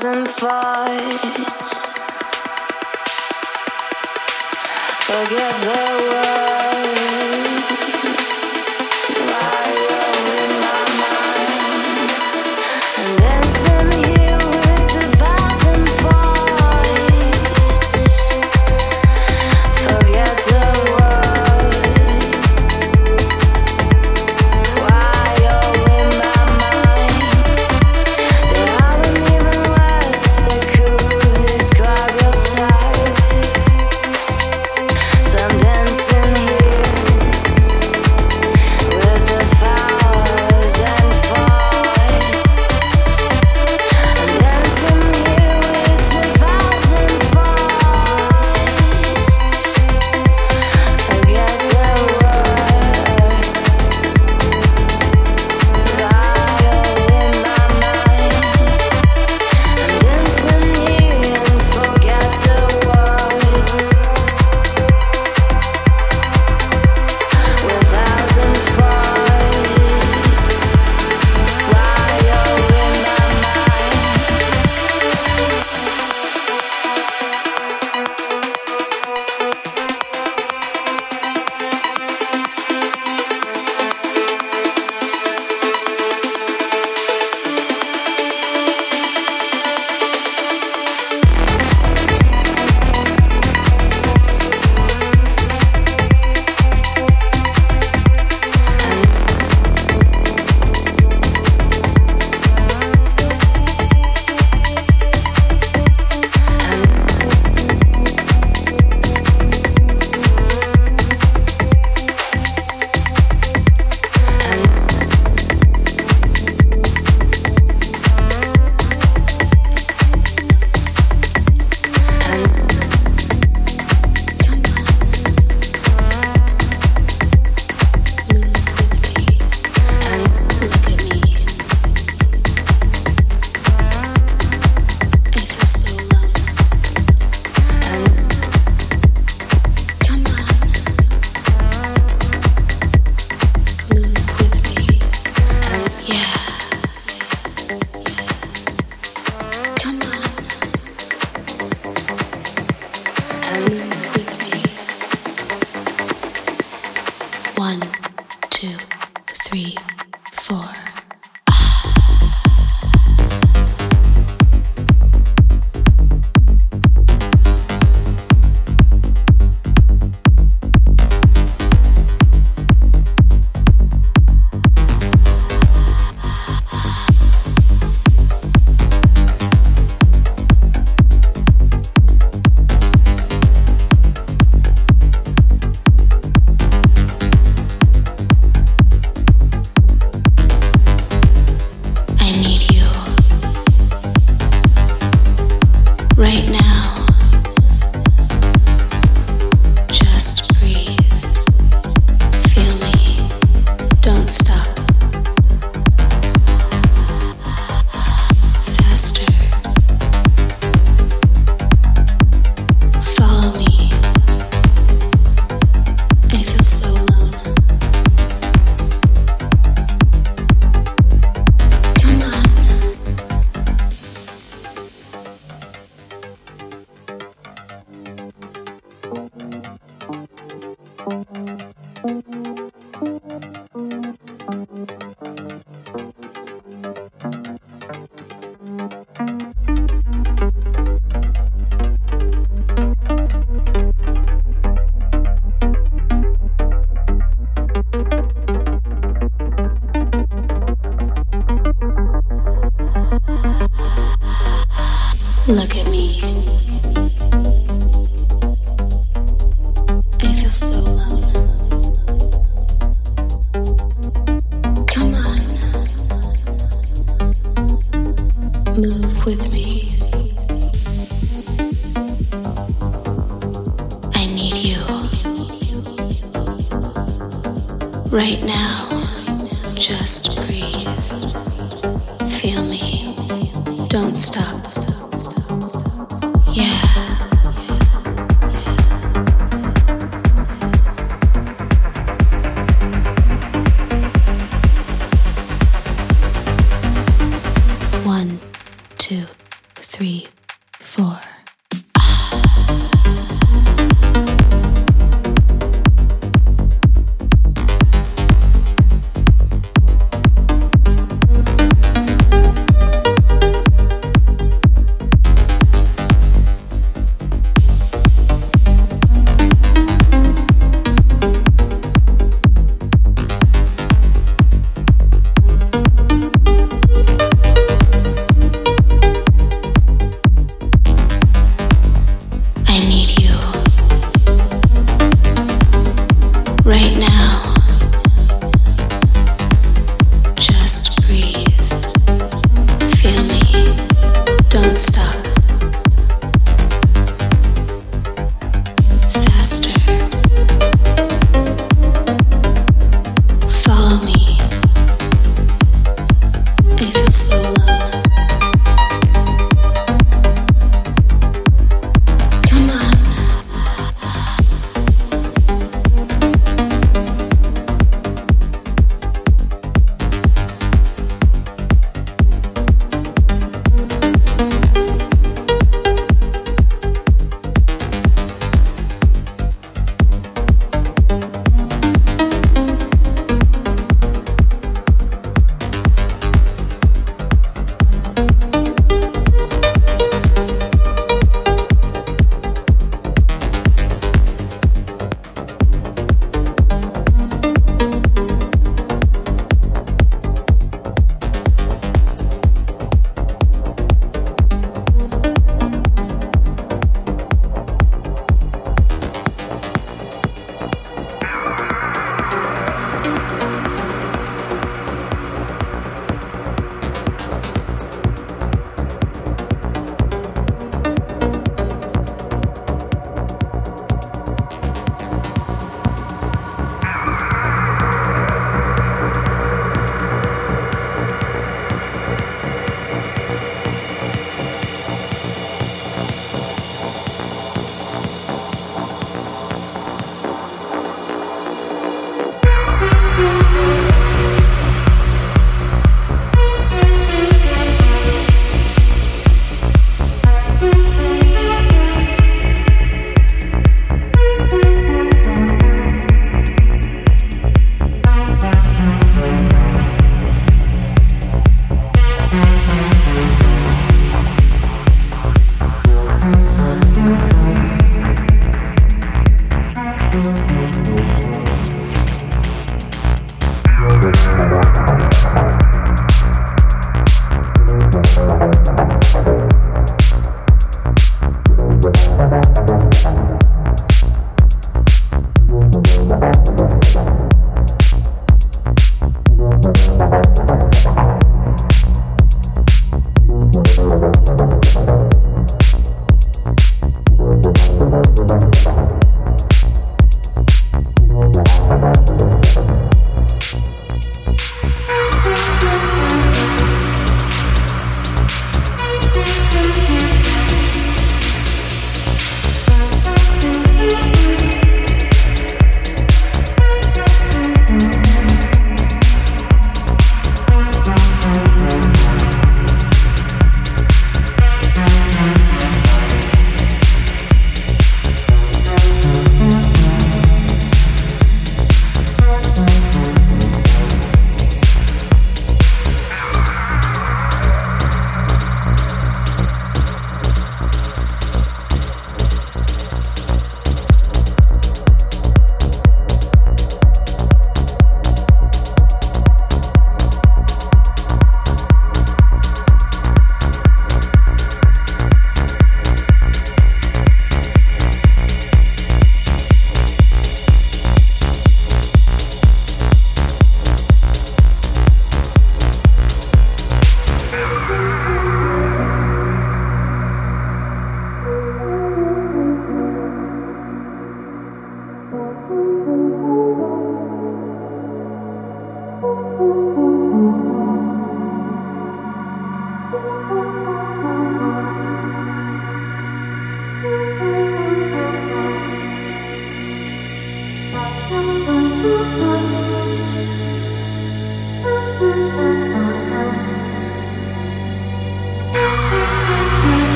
thousand